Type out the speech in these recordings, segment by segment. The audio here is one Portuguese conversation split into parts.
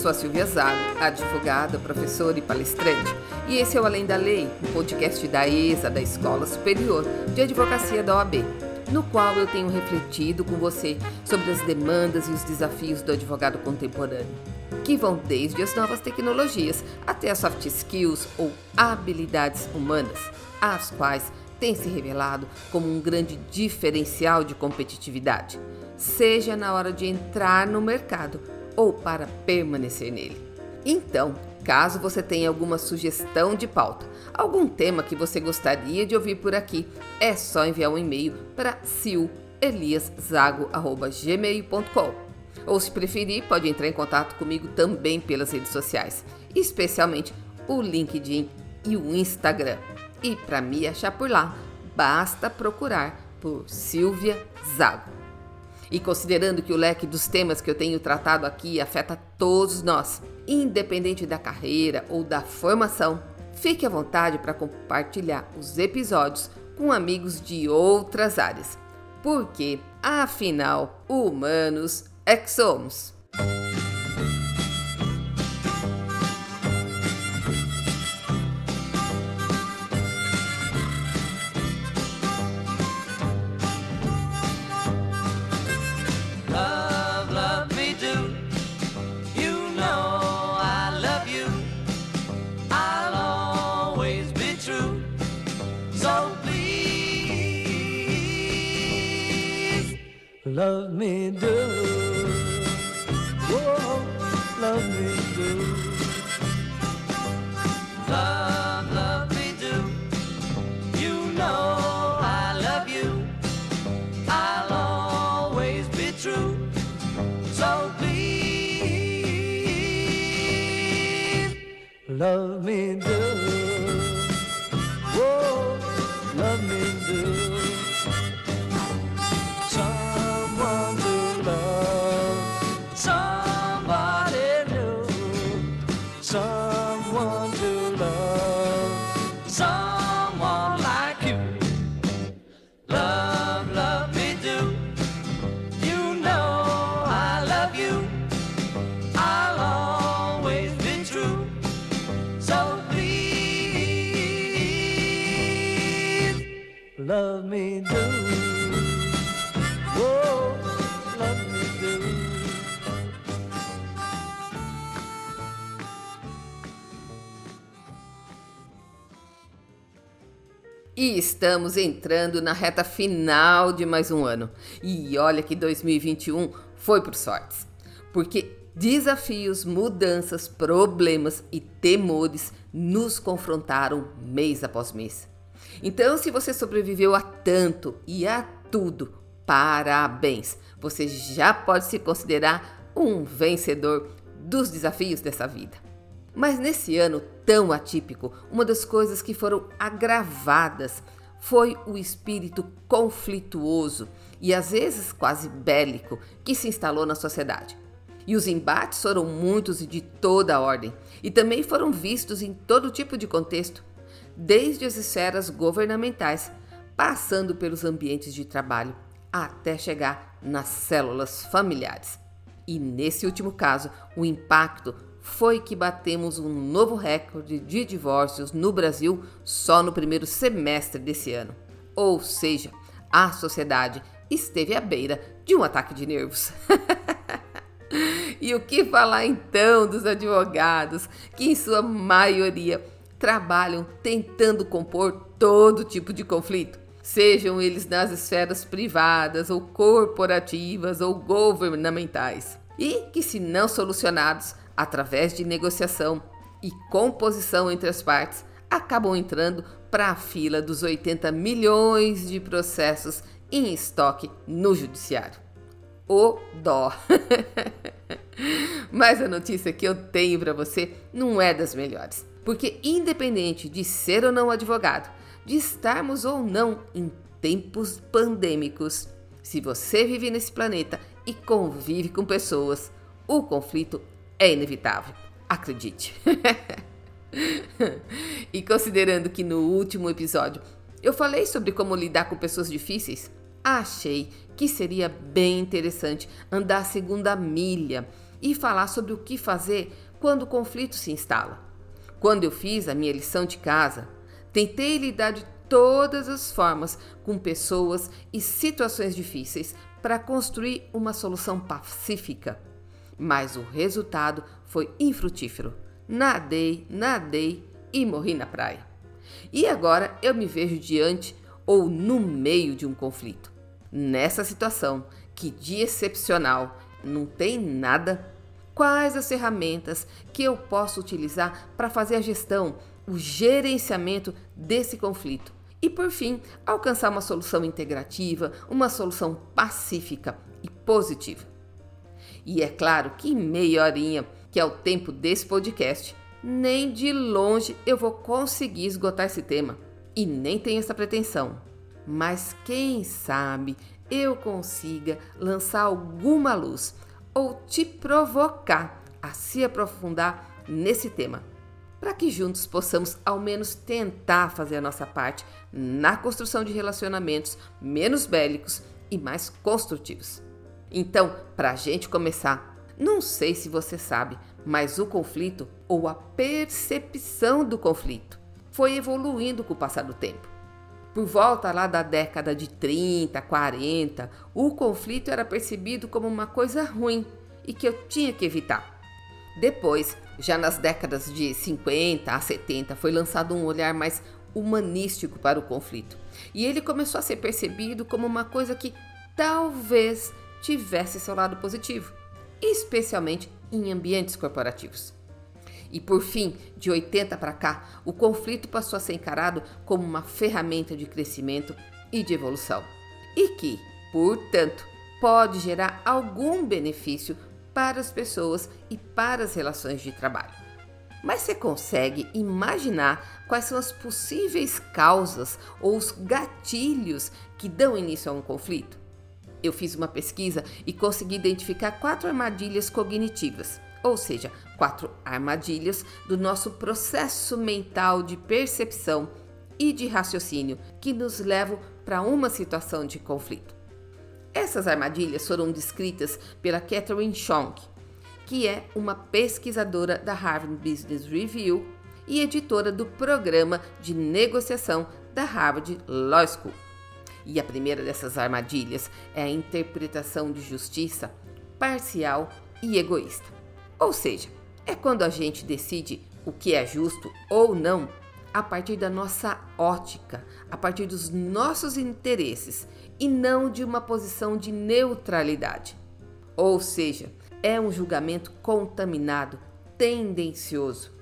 sou a Silvia Zago, advogada, professora e palestrante, e esse é o Além da Lei, um podcast da ESA, da Escola Superior de Advocacia da OAB, no qual eu tenho refletido com você sobre as demandas e os desafios do advogado contemporâneo, que vão desde as novas tecnologias até as soft skills ou habilidades humanas, as quais têm se revelado como um grande diferencial de competitividade, seja na hora de entrar no mercado ou para permanecer nele. Então, caso você tenha alguma sugestão de pauta, algum tema que você gostaria de ouvir por aqui, é só enviar um e-mail para sileliaszago.gmail.com ou se preferir, pode entrar em contato comigo também pelas redes sociais, especialmente o LinkedIn e o Instagram. E para me achar por lá, basta procurar por Silvia Zago. E considerando que o leque dos temas que eu tenho tratado aqui afeta todos nós, independente da carreira ou da formação, fique à vontade para compartilhar os episódios com amigos de outras áreas, porque, afinal, humanos é que somos. Love. Oh, me do. E estamos entrando na reta final de mais um ano. E olha que 2021 foi por sortes. Porque desafios, mudanças, problemas e temores nos confrontaram mês após mês. Então, se você sobreviveu a tanto e a tudo, parabéns! Você já pode se considerar um vencedor dos desafios dessa vida. Mas nesse ano tão atípico, uma das coisas que foram agravadas foi o espírito conflituoso e às vezes quase bélico que se instalou na sociedade. E os embates foram muitos e de toda ordem, e também foram vistos em todo tipo de contexto, desde as esferas governamentais, passando pelos ambientes de trabalho, até chegar nas células familiares. E nesse último caso, o impacto foi que batemos um novo recorde de divórcios no Brasil só no primeiro semestre desse ano. Ou seja, a sociedade esteve à beira de um ataque de nervos. e o que falar então dos advogados, que em sua maioria trabalham tentando compor todo tipo de conflito, sejam eles nas esferas privadas ou corporativas ou governamentais, e que, se não solucionados através de negociação e composição entre as partes, acabam entrando para a fila dos 80 milhões de processos em estoque no judiciário. O dó. Mas a notícia que eu tenho para você não é das melhores, porque independente de ser ou não advogado, de estarmos ou não em tempos pandêmicos, se você vive nesse planeta e convive com pessoas, o conflito é inevitável. Acredite. e considerando que no último episódio eu falei sobre como lidar com pessoas difíceis, achei que seria bem interessante andar a segunda milha e falar sobre o que fazer quando o conflito se instala. Quando eu fiz a minha lição de casa, tentei lidar de todas as formas com pessoas e situações difíceis para construir uma solução pacífica. Mas o resultado foi infrutífero. Nadei, nadei e morri na praia. E agora eu me vejo diante ou no meio de um conflito. Nessa situação, que de excepcional não tem nada, quais as ferramentas que eu posso utilizar para fazer a gestão, o gerenciamento desse conflito? E por fim, alcançar uma solução integrativa, uma solução pacífica e positiva. E é claro que meia horinha, que é o tempo desse podcast, nem de longe eu vou conseguir esgotar esse tema. E nem tenho essa pretensão. Mas quem sabe eu consiga lançar alguma luz ou te provocar a se aprofundar nesse tema, para que juntos possamos ao menos tentar fazer a nossa parte na construção de relacionamentos menos bélicos e mais construtivos. Então, para a gente começar, não sei se você sabe, mas o conflito ou a percepção do conflito foi evoluindo com o passar do tempo. Por volta lá da década de 30, 40, o conflito era percebido como uma coisa ruim e que eu tinha que evitar. Depois, já nas décadas de 50 a 70, foi lançado um olhar mais humanístico para o conflito. E ele começou a ser percebido como uma coisa que talvez tivesse seu lado positivo, especialmente em ambientes corporativos. E por fim, de 80 para cá, o conflito passou a ser encarado como uma ferramenta de crescimento e de evolução. E que, portanto, pode gerar algum benefício para as pessoas e para as relações de trabalho. Mas você consegue imaginar quais são as possíveis causas ou os gatilhos que dão início a um conflito? Eu fiz uma pesquisa e consegui identificar quatro armadilhas cognitivas ou seja, quatro armadilhas do nosso processo mental de percepção e de raciocínio que nos levam para uma situação de conflito. Essas armadilhas foram descritas pela Catherine Schonk, que é uma pesquisadora da Harvard Business Review e editora do programa de negociação da Harvard Law School. E a primeira dessas armadilhas é a interpretação de justiça parcial e egoísta. Ou seja, é quando a gente decide o que é justo ou não a partir da nossa ótica, a partir dos nossos interesses e não de uma posição de neutralidade. Ou seja, é um julgamento contaminado, tendencioso.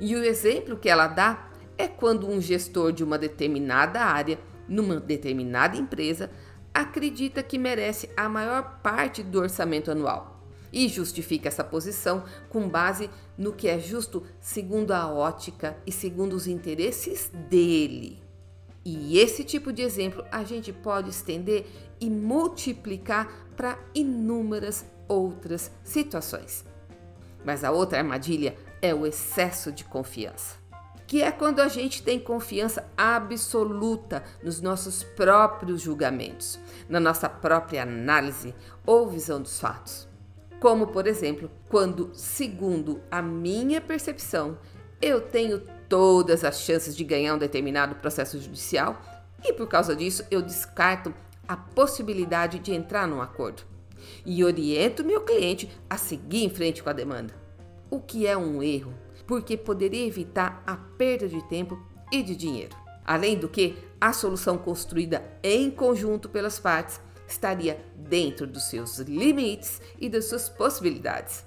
E o exemplo que ela dá é quando um gestor de uma determinada área, numa determinada empresa, acredita que merece a maior parte do orçamento anual e justifica essa posição com base no que é justo segundo a ótica e segundo os interesses dele. E esse tipo de exemplo a gente pode estender e multiplicar para inúmeras outras situações. Mas a outra armadilha é o excesso de confiança, que é quando a gente tem confiança absoluta nos nossos próprios julgamentos, na nossa própria análise ou visão dos fatos como por exemplo, quando, segundo a minha percepção, eu tenho todas as chances de ganhar um determinado processo judicial e por causa disso eu descarto a possibilidade de entrar num acordo e oriento meu cliente a seguir em frente com a demanda. O que é um erro, porque poderia evitar a perda de tempo e de dinheiro. Além do que, a solução construída em conjunto pelas partes estaria dentro dos seus limites e das suas possibilidades.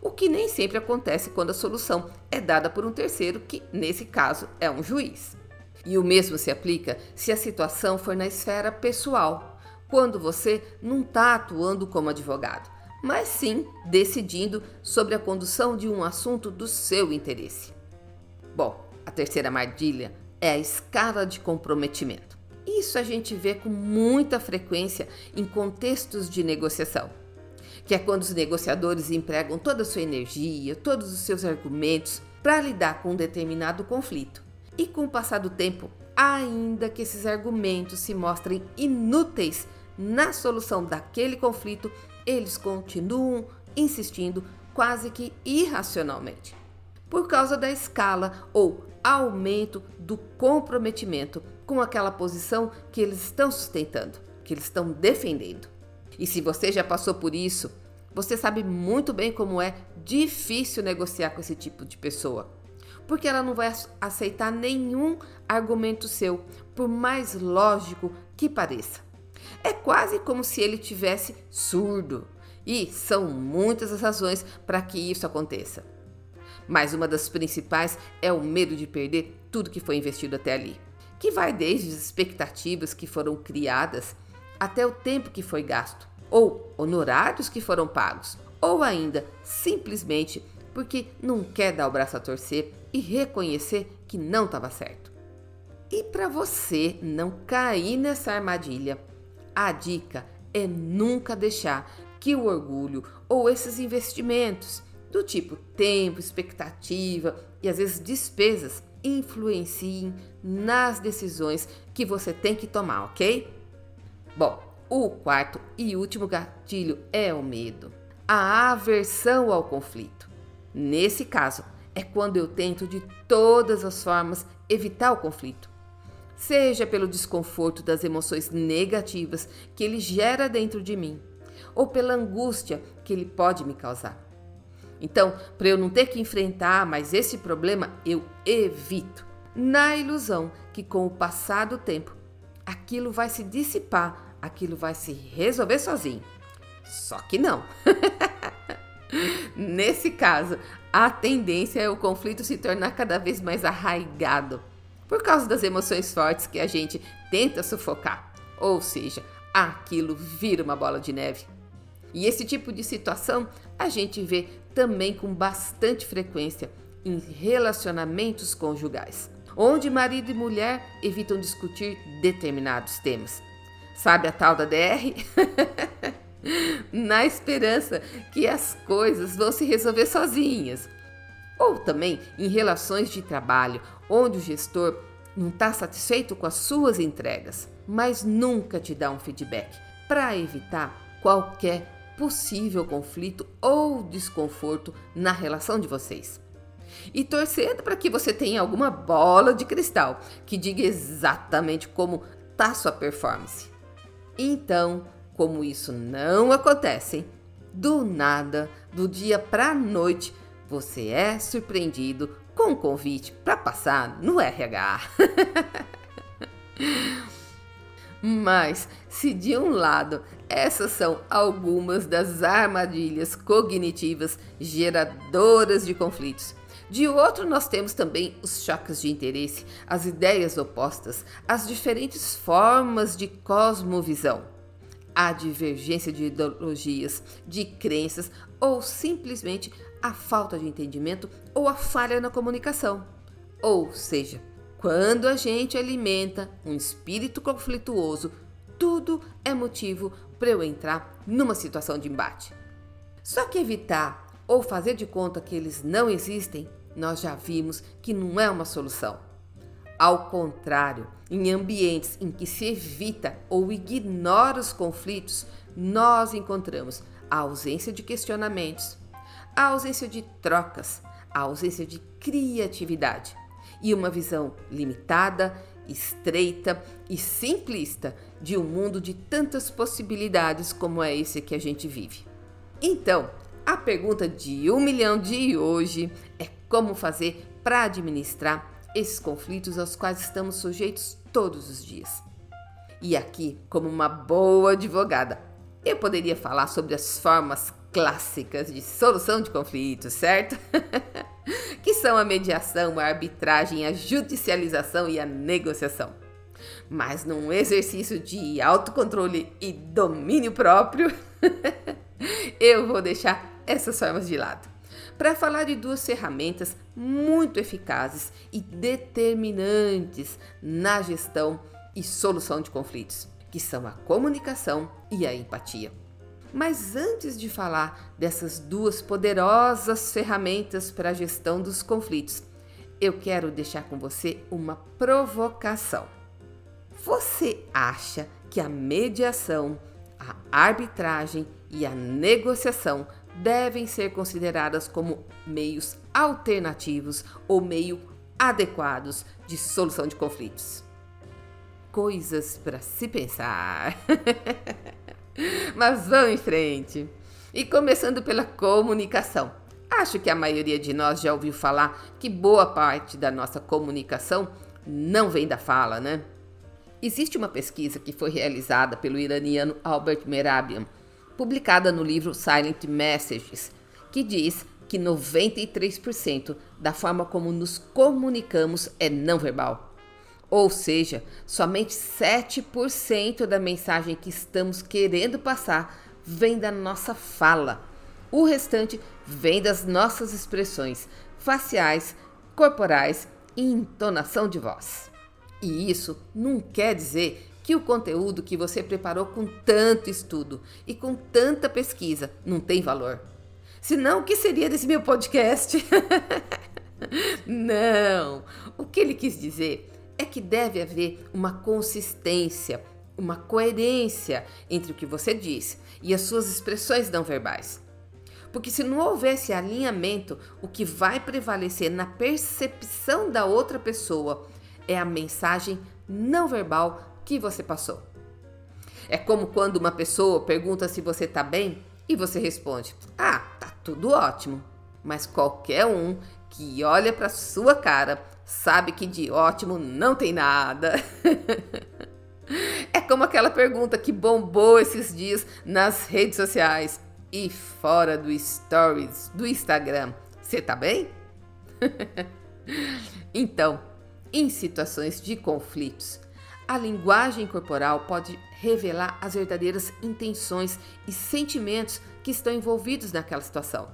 O que nem sempre acontece quando a solução é dada por um terceiro, que nesse caso é um juiz. E o mesmo se aplica se a situação for na esfera pessoal, quando você não está atuando como advogado, mas sim decidindo sobre a condução de um assunto do seu interesse. Bom, a terceira armadilha é a escala de comprometimento. Isso a gente vê com muita frequência em contextos de negociação, que é quando os negociadores empregam toda a sua energia, todos os seus argumentos para lidar com um determinado conflito. E com o passar do tempo, ainda que esses argumentos se mostrem inúteis na solução daquele conflito, eles continuam insistindo quase que irracionalmente, por causa da escala ou aumento do comprometimento com aquela posição que eles estão sustentando, que eles estão defendendo. E se você já passou por isso, você sabe muito bem como é difícil negociar com esse tipo de pessoa, porque ela não vai aceitar nenhum argumento seu, por mais lógico que pareça. É quase como se ele tivesse surdo. E são muitas as razões para que isso aconteça. Mas uma das principais é o medo de perder tudo que foi investido até ali, que vai desde as expectativas que foram criadas até o tempo que foi gasto, ou honorários que foram pagos, ou ainda simplesmente porque não quer dar o braço a torcer e reconhecer que não estava certo. E para você não cair nessa armadilha, a dica é nunca deixar que o orgulho ou esses investimentos do tipo tempo, expectativa e às vezes despesas influenciem nas decisões que você tem que tomar, ok? Bom, o quarto e último gatilho é o medo, a aversão ao conflito. Nesse caso, é quando eu tento de todas as formas evitar o conflito. Seja pelo desconforto das emoções negativas que ele gera dentro de mim, ou pela angústia que ele pode me causar. Então, para eu não ter que enfrentar mais esse problema, eu evito, na ilusão que com o passar do tempo, aquilo vai se dissipar, aquilo vai se resolver sozinho. Só que não. Nesse caso, a tendência é o conflito se tornar cada vez mais arraigado por causa das emoções fortes que a gente tenta sufocar. Ou seja, aquilo vira uma bola de neve. E esse tipo de situação a gente vê também com bastante frequência em relacionamentos conjugais, onde marido e mulher evitam discutir determinados temas. Sabe a tal da DR? Na esperança que as coisas vão se resolver sozinhas. Ou também em relações de trabalho, onde o gestor não está satisfeito com as suas entregas, mas nunca te dá um feedback para evitar qualquer possível conflito ou desconforto na relação de vocês. E torcendo para que você tenha alguma bola de cristal que diga exatamente como está sua performance. Então, como isso não acontece, do nada, do dia para a noite, você é surpreendido com um convite para passar no RH. Mas, se de um lado essas são algumas das armadilhas cognitivas geradoras de conflitos, de outro, nós temos também os choques de interesse, as ideias opostas, as diferentes formas de cosmovisão, a divergência de ideologias, de crenças ou simplesmente a falta de entendimento ou a falha na comunicação. Ou seja, quando a gente alimenta um espírito conflituoso, tudo é motivo para eu entrar numa situação de embate. Só que evitar ou fazer de conta que eles não existem, nós já vimos que não é uma solução. Ao contrário, em ambientes em que se evita ou ignora os conflitos, nós encontramos a ausência de questionamentos, a ausência de trocas, a ausência de criatividade e uma visão limitada, estreita e simplista de um mundo de tantas possibilidades como é esse que a gente vive. Então, a pergunta de um milhão de hoje é como fazer para administrar esses conflitos aos quais estamos sujeitos todos os dias. E aqui, como uma boa advogada, eu poderia falar sobre as formas clássicas de solução de conflitos, certo? que são a mediação, a arbitragem, a judicialização e a negociação. Mas num exercício de autocontrole e domínio próprio, eu vou deixar essas formas de lado para falar de duas ferramentas muito eficazes e determinantes na gestão e solução de conflitos, que são a comunicação e a empatia. Mas antes de falar dessas duas poderosas ferramentas para a gestão dos conflitos, eu quero deixar com você uma provocação. Você acha que a mediação, a arbitragem e a negociação devem ser consideradas como meios alternativos ou meio adequados de solução de conflitos. Coisas para se pensar. Mas vamos em frente. E começando pela comunicação. Acho que a maioria de nós já ouviu falar que boa parte da nossa comunicação não vem da fala, né? Existe uma pesquisa que foi realizada pelo iraniano Albert Merabian, publicada no livro Silent Messages, que diz que 93% da forma como nos comunicamos é não verbal. Ou seja, somente 7% da mensagem que estamos querendo passar vem da nossa fala. O restante vem das nossas expressões faciais, corporais e entonação de voz. E isso não quer dizer que o conteúdo que você preparou com tanto estudo e com tanta pesquisa não tem valor. Senão, o que seria desse meu podcast? não! O que ele quis dizer é que deve haver uma consistência, uma coerência entre o que você diz e as suas expressões não verbais. Porque se não houvesse alinhamento, o que vai prevalecer na percepção da outra pessoa é a mensagem não verbal que você passou. É como quando uma pessoa pergunta se você está bem e você responde: Ah, tá tudo ótimo. Mas qualquer um que olha para sua cara sabe que de ótimo não tem nada. é como aquela pergunta que bombou esses dias nas redes sociais e fora do stories do Instagram. Você tá bem? então, em situações de conflitos, a linguagem corporal pode revelar as verdadeiras intenções e sentimentos que estão envolvidos naquela situação.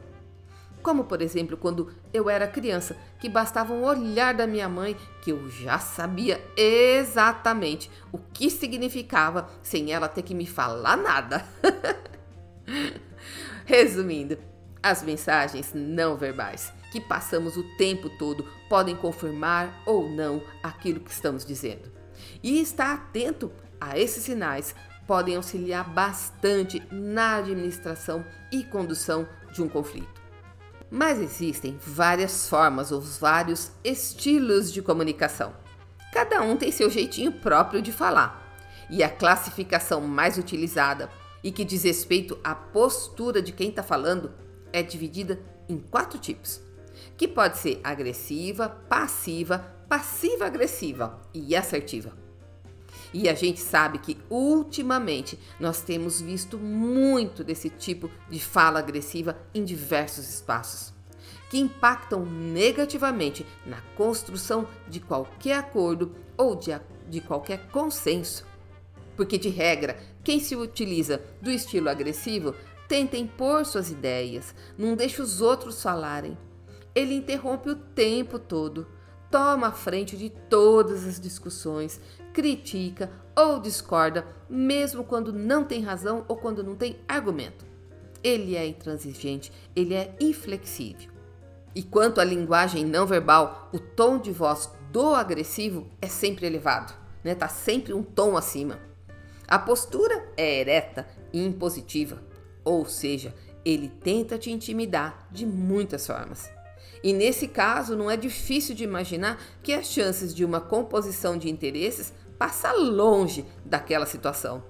Como, por exemplo, quando eu era criança, que bastava um olhar da minha mãe que eu já sabia exatamente o que significava sem ela ter que me falar nada. Resumindo, as mensagens não verbais que passamos o tempo todo podem confirmar ou não aquilo que estamos dizendo. E estar atento a esses sinais podem auxiliar bastante na administração e condução de um conflito. Mas existem várias formas ou vários estilos de comunicação. Cada um tem seu jeitinho próprio de falar. E a classificação mais utilizada e que diz respeito à postura de quem está falando é dividida em quatro tipos, que pode ser agressiva, passiva, passiva-agressiva e assertiva. E a gente sabe que ultimamente nós temos visto muito desse tipo de fala agressiva em diversos espaços, que impactam negativamente na construção de qualquer acordo ou de, de qualquer consenso. Porque, de regra, quem se utiliza do estilo agressivo tenta impor suas ideias, não deixa os outros falarem. Ele interrompe o tempo todo, toma a frente de todas as discussões, critica ou discorda, mesmo quando não tem razão ou quando não tem argumento. Ele é intransigente, ele é inflexível. E quanto à linguagem não verbal, o tom de voz do agressivo é sempre elevado, né? Tá sempre um tom acima. A postura é ereta e impositiva, ou seja, ele tenta te intimidar de muitas formas. E nesse caso, não é difícil de imaginar que as chances de uma composição de interesses passa longe daquela situação.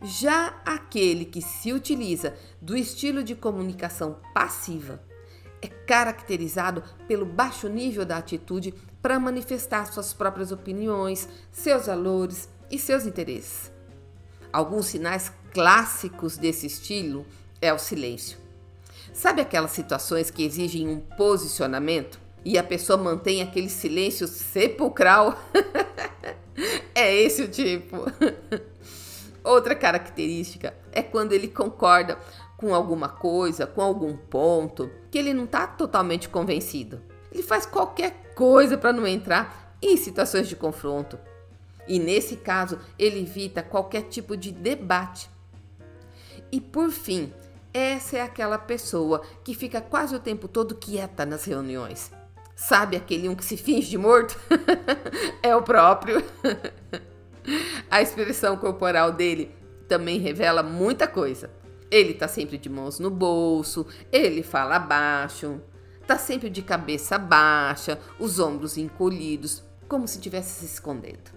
Já aquele que se utiliza do estilo de comunicação passiva é caracterizado pelo baixo nível da atitude para manifestar suas próprias opiniões, seus valores e seus interesses. Alguns sinais clássicos desse estilo é o silêncio. Sabe aquelas situações que exigem um posicionamento e a pessoa mantém aquele silêncio sepulcral? É esse o tipo. Outra característica é quando ele concorda com alguma coisa, com algum ponto, que ele não está totalmente convencido. Ele faz qualquer coisa para não entrar em situações de confronto. E nesse caso, ele evita qualquer tipo de debate. E por fim, essa é aquela pessoa que fica quase o tempo todo quieta nas reuniões. Sabe aquele um que se finge de morto? é o próprio. A expressão corporal dele também revela muita coisa. Ele tá sempre de mãos no bolso, ele fala baixo, tá sempre de cabeça baixa, os ombros encolhidos, como se estivesse se escondendo.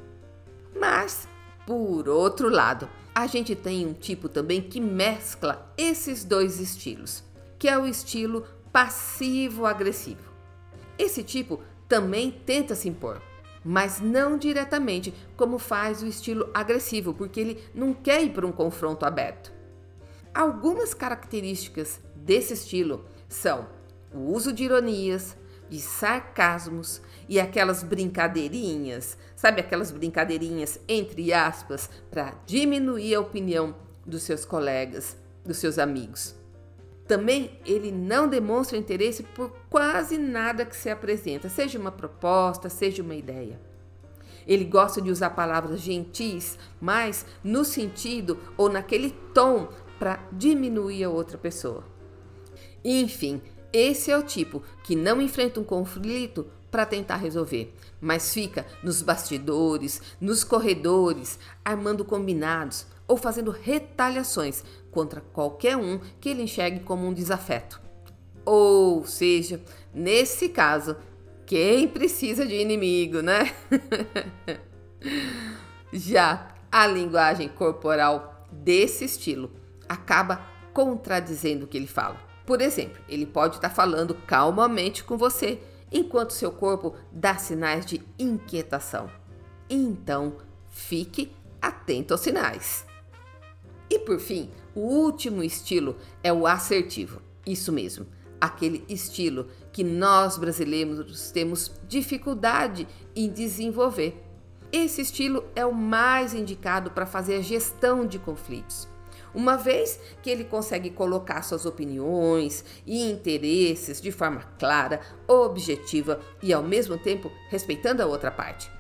Mas, por outro lado, a gente tem um tipo também que mescla esses dois estilos, que é o estilo passivo-agressivo. Esse tipo também tenta se impor, mas não diretamente como faz o estilo agressivo, porque ele não quer ir para um confronto aberto. Algumas características desse estilo são o uso de ironias, de sarcasmos e aquelas brincadeirinhas, sabe aquelas brincadeirinhas entre aspas para diminuir a opinião dos seus colegas, dos seus amigos. Também ele não demonstra interesse por quase nada que se apresenta, seja uma proposta, seja uma ideia. Ele gosta de usar palavras gentis, mas no sentido ou naquele tom para diminuir a outra pessoa. Enfim, esse é o tipo que não enfrenta um conflito para tentar resolver, mas fica nos bastidores, nos corredores, armando combinados ou fazendo retaliações contra qualquer um que ele enxergue como um desafeto. Ou seja, nesse caso, quem precisa de inimigo, né? Já a linguagem corporal desse estilo acaba contradizendo o que ele fala. Por exemplo, ele pode estar falando calmamente com você, enquanto seu corpo dá sinais de inquietação. Então, fique atento aos sinais. E por fim, o último estilo é o assertivo. Isso mesmo, aquele estilo que nós brasileiros temos dificuldade em desenvolver. Esse estilo é o mais indicado para fazer a gestão de conflitos uma vez que ele consegue colocar suas opiniões e interesses de forma clara, objetiva e ao mesmo tempo respeitando a outra parte.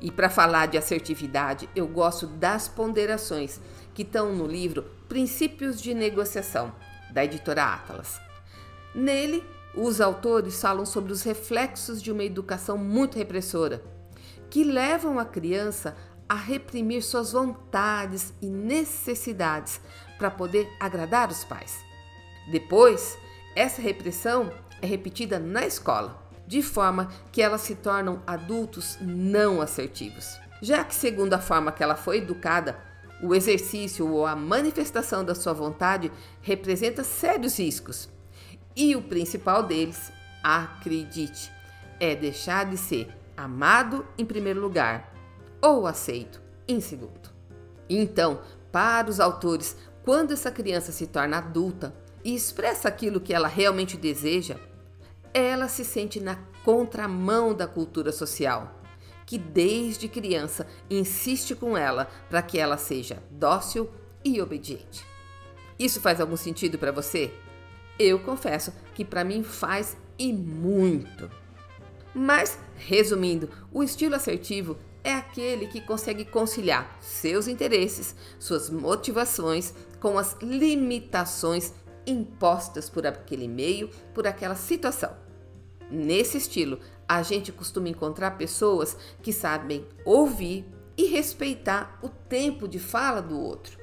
E para falar de assertividade, eu gosto das ponderações que estão no livro Princípios de Negociação, da editora Atlas. Nele, os autores falam sobre os reflexos de uma educação muito repressora, que levam a criança a reprimir suas vontades e necessidades para poder agradar os pais. Depois, essa repressão é repetida na escola, de forma que elas se tornam adultos não assertivos. Já que, segundo a forma que ela foi educada, o exercício ou a manifestação da sua vontade representa sérios riscos. E o principal deles, acredite, é deixar de ser amado em primeiro lugar ou aceito em segundo. Então, para os autores, quando essa criança se torna adulta e expressa aquilo que ela realmente deseja, ela se sente na contramão da cultura social, que desde criança insiste com ela para que ela seja dócil e obediente. Isso faz algum sentido para você? Eu confesso que para mim faz e muito. Mas, resumindo, o estilo assertivo é aquele que consegue conciliar seus interesses, suas motivações com as limitações impostas por aquele meio, por aquela situação. Nesse estilo, a gente costuma encontrar pessoas que sabem ouvir e respeitar o tempo de fala do outro,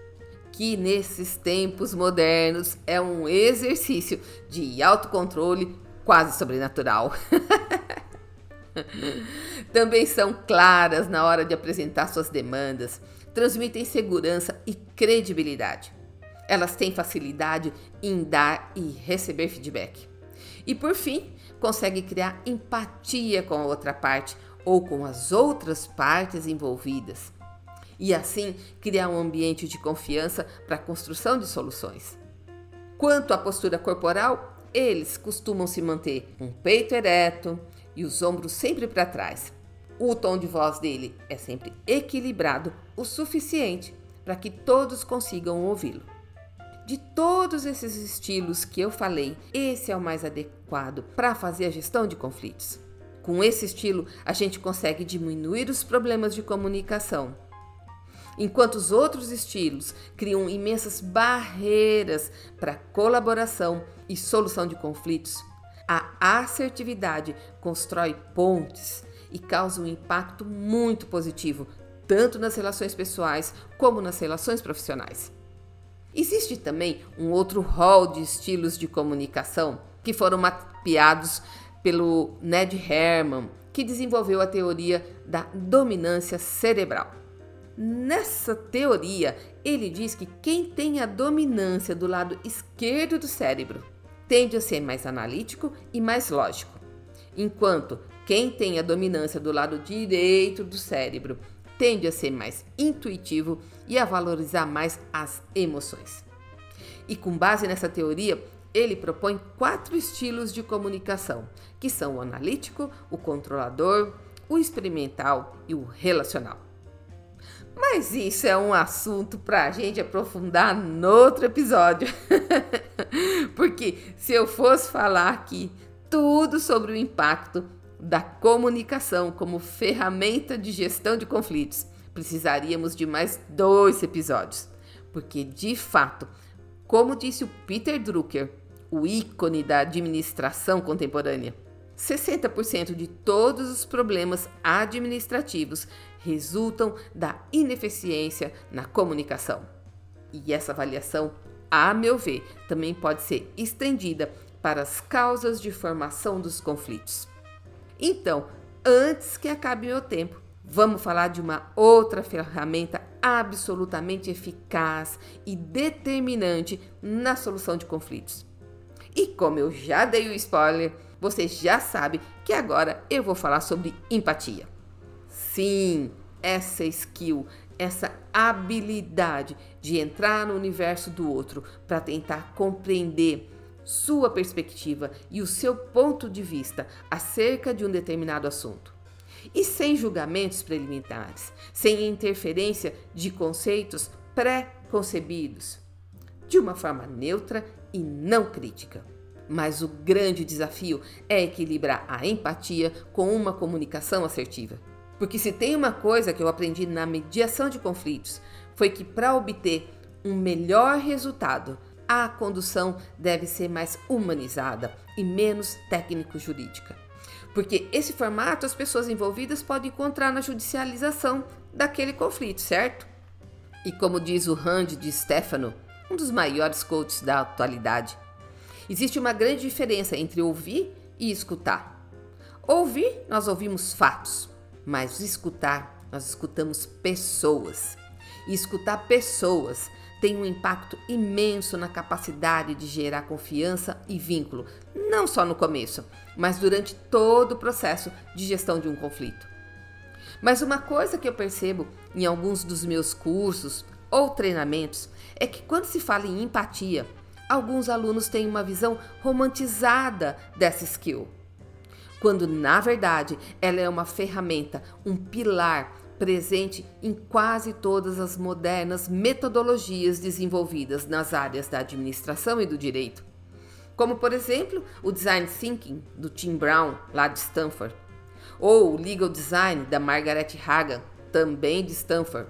que nesses tempos modernos é um exercício de autocontrole quase sobrenatural. Também são claras na hora de apresentar suas demandas, transmitem segurança e credibilidade. Elas têm facilidade em dar e receber feedback. E por fim, conseguem criar empatia com a outra parte ou com as outras partes envolvidas. E assim criar um ambiente de confiança para a construção de soluções. Quanto à postura corporal, eles costumam se manter com um peito ereto, e os ombros sempre para trás. O tom de voz dele é sempre equilibrado o suficiente para que todos consigam ouvi-lo. De todos esses estilos que eu falei, esse é o mais adequado para fazer a gestão de conflitos. Com esse estilo, a gente consegue diminuir os problemas de comunicação. Enquanto os outros estilos criam imensas barreiras para colaboração e solução de conflitos, a assertividade constrói pontes e causa um impacto muito positivo, tanto nas relações pessoais como nas relações profissionais. Existe também um outro rol de estilos de comunicação que foram mapeados pelo Ned Herman, que desenvolveu a teoria da dominância cerebral. Nessa teoria, ele diz que quem tem a dominância do lado esquerdo do cérebro tende a ser mais analítico e mais lógico, enquanto quem tem a dominância do lado direito do cérebro tende a ser mais intuitivo e a valorizar mais as emoções. E com base nessa teoria, ele propõe quatro estilos de comunicação, que são o analítico, o controlador, o experimental e o relacional. Mas isso é um assunto para a gente aprofundar no outro episódio. Porque se eu fosse falar aqui tudo sobre o impacto da comunicação como ferramenta de gestão de conflitos, precisaríamos de mais dois episódios. Porque, de fato, como disse o Peter Drucker, o ícone da administração contemporânea, 60% de todos os problemas administrativos resultam da ineficiência na comunicação. E essa avaliação, a meu ver, também pode ser estendida para as causas de formação dos conflitos. Então, antes que acabe meu tempo, vamos falar de uma outra ferramenta absolutamente eficaz e determinante na solução de conflitos. E como eu já dei o spoiler, você já sabe que agora eu vou falar sobre empatia. Sim, essa skill, essa habilidade de entrar no universo do outro para tentar compreender sua perspectiva e o seu ponto de vista acerca de um determinado assunto. E sem julgamentos preliminares, sem interferência de conceitos pré-concebidos, de uma forma neutra e não crítica. Mas o grande desafio é equilibrar a empatia com uma comunicação assertiva. Porque se tem uma coisa que eu aprendi na mediação de conflitos, foi que para obter um melhor resultado, a condução deve ser mais humanizada e menos técnico-jurídica. Porque esse formato as pessoas envolvidas podem encontrar na judicialização daquele conflito, certo? E como diz o Randy de Stefano, um dos maiores coaches da atualidade, existe uma grande diferença entre ouvir e escutar. Ouvir, nós ouvimos fatos, mas escutar, nós escutamos pessoas. E escutar pessoas tem um impacto imenso na capacidade de gerar confiança e vínculo, não só no começo, mas durante todo o processo de gestão de um conflito. Mas uma coisa que eu percebo em alguns dos meus cursos ou treinamentos é que quando se fala em empatia, alguns alunos têm uma visão romantizada dessa skill, quando na verdade ela é uma ferramenta, um pilar presente em quase todas as modernas metodologias desenvolvidas nas áreas da administração e do direito. Como, por exemplo, o Design Thinking do Tim Brown, lá de Stanford, ou o Legal Design da Margaret Hagan, também de Stanford,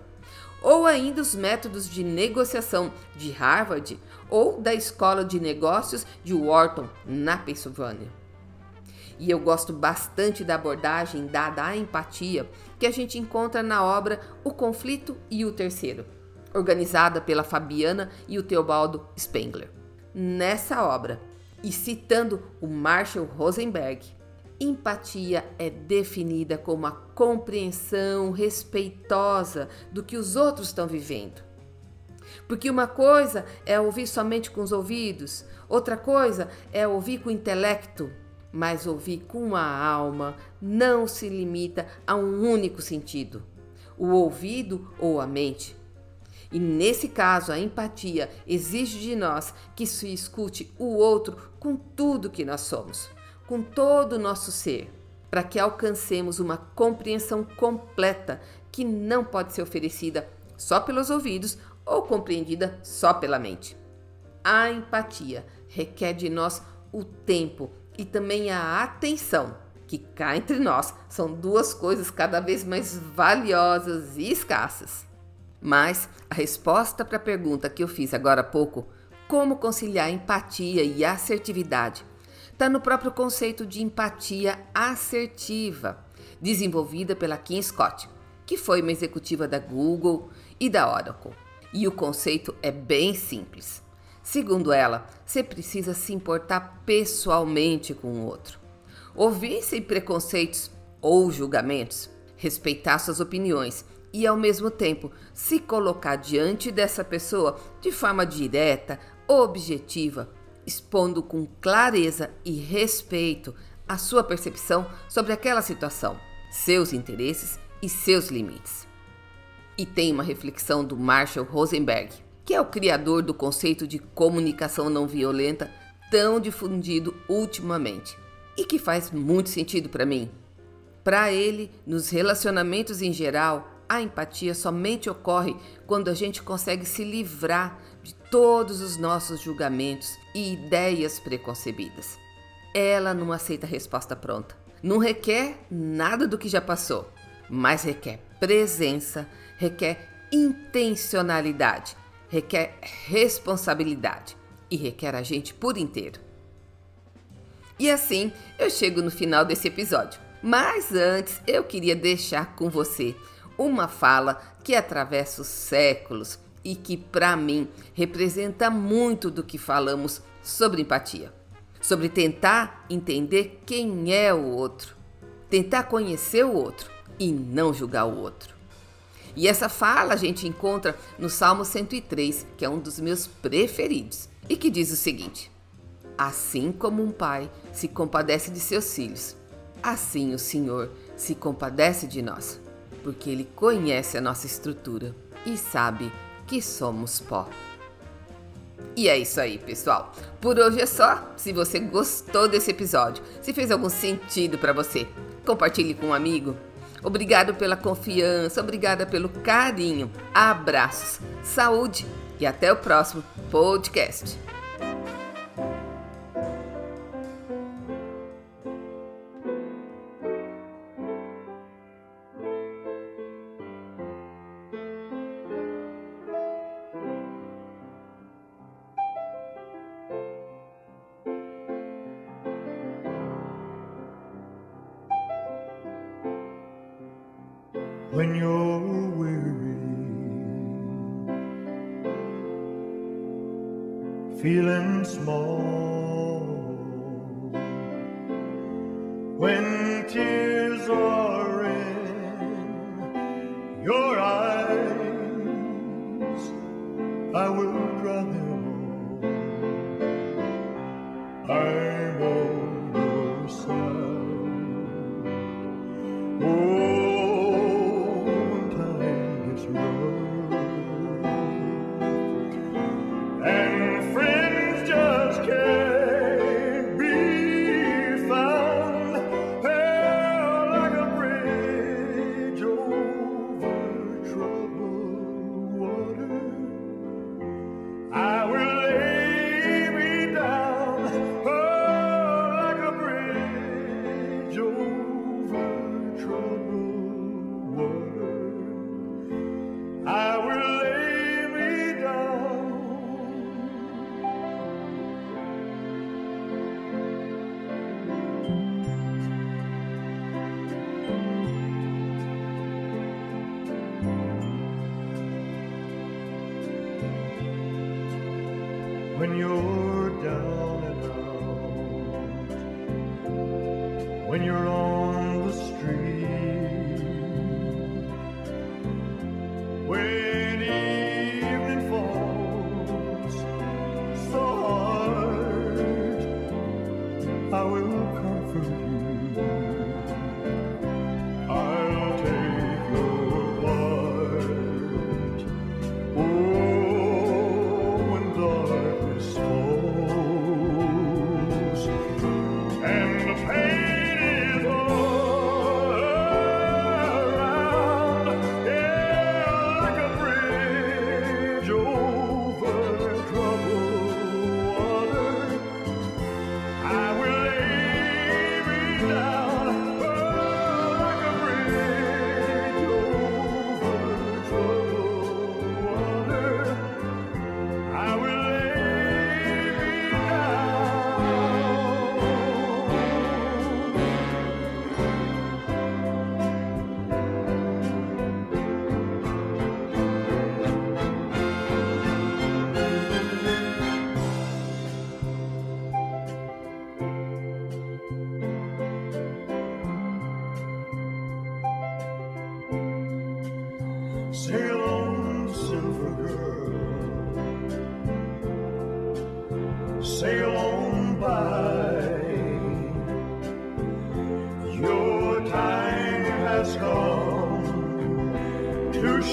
ou ainda os métodos de negociação de Harvard ou da Escola de Negócios de Wharton, na Pensilvânia. E eu gosto bastante da abordagem dada à empatia que a gente encontra na obra O Conflito e o Terceiro, organizada pela Fabiana e o Teobaldo Spengler. Nessa obra, e citando o Marshall Rosenberg, empatia é definida como a compreensão respeitosa do que os outros estão vivendo. Porque uma coisa é ouvir somente com os ouvidos, outra coisa é ouvir com o intelecto mas ouvir com a alma não se limita a um único sentido, o ouvido ou a mente. E nesse caso, a empatia exige de nós que se escute o outro com tudo que nós somos, com todo o nosso ser, para que alcancemos uma compreensão completa que não pode ser oferecida só pelos ouvidos ou compreendida só pela mente. A empatia requer de nós o tempo e também a atenção, que cá entre nós são duas coisas cada vez mais valiosas e escassas. Mas a resposta para a pergunta que eu fiz agora há pouco, como conciliar empatia e assertividade, está no próprio conceito de empatia assertiva, desenvolvida pela Kim Scott, que foi uma executiva da Google e da Oracle. E o conceito é bem simples. Segundo ela, você precisa se importar pessoalmente com o outro. Ouvir sem preconceitos ou julgamentos, respeitar suas opiniões e, ao mesmo tempo, se colocar diante dessa pessoa de forma direta, objetiva, expondo com clareza e respeito a sua percepção sobre aquela situação, seus interesses e seus limites. E tem uma reflexão do Marshall Rosenberg, que é o criador do conceito de comunicação não violenta tão difundido ultimamente e que faz muito sentido para mim. Para ele, nos relacionamentos em geral, a empatia somente ocorre quando a gente consegue se livrar de todos os nossos julgamentos e ideias preconcebidas. Ela não aceita resposta pronta. Não requer nada do que já passou, mas requer presença, requer intencionalidade, requer responsabilidade e requer a gente por inteiro. E assim eu chego no final desse episódio. Mas antes eu queria deixar com você uma fala que atravessa os séculos e que, para mim, representa muito do que falamos sobre empatia. Sobre tentar entender quem é o outro, tentar conhecer o outro e não julgar o outro. E essa fala a gente encontra no Salmo 103, que é um dos meus preferidos, e que diz o seguinte: Assim como um pai se compadece de seus filhos, assim o Senhor se compadece de nós, porque Ele conhece a nossa estrutura e sabe que somos pó. E é isso aí, pessoal. Por hoje é só. Se você gostou desse episódio, se fez algum sentido para você, compartilhe com um amigo. Obrigado pela confiança, obrigada pelo carinho. Abraços, saúde e até o próximo podcast.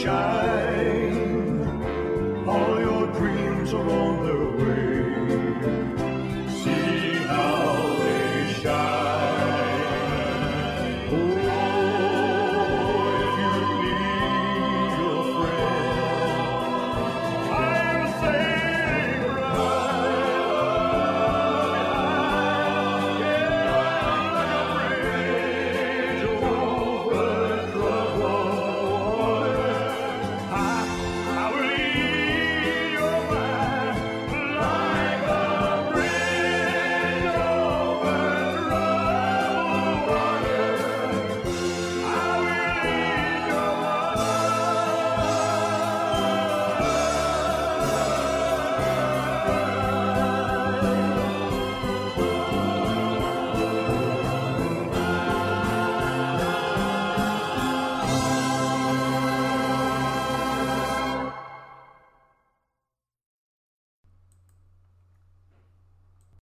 Shine.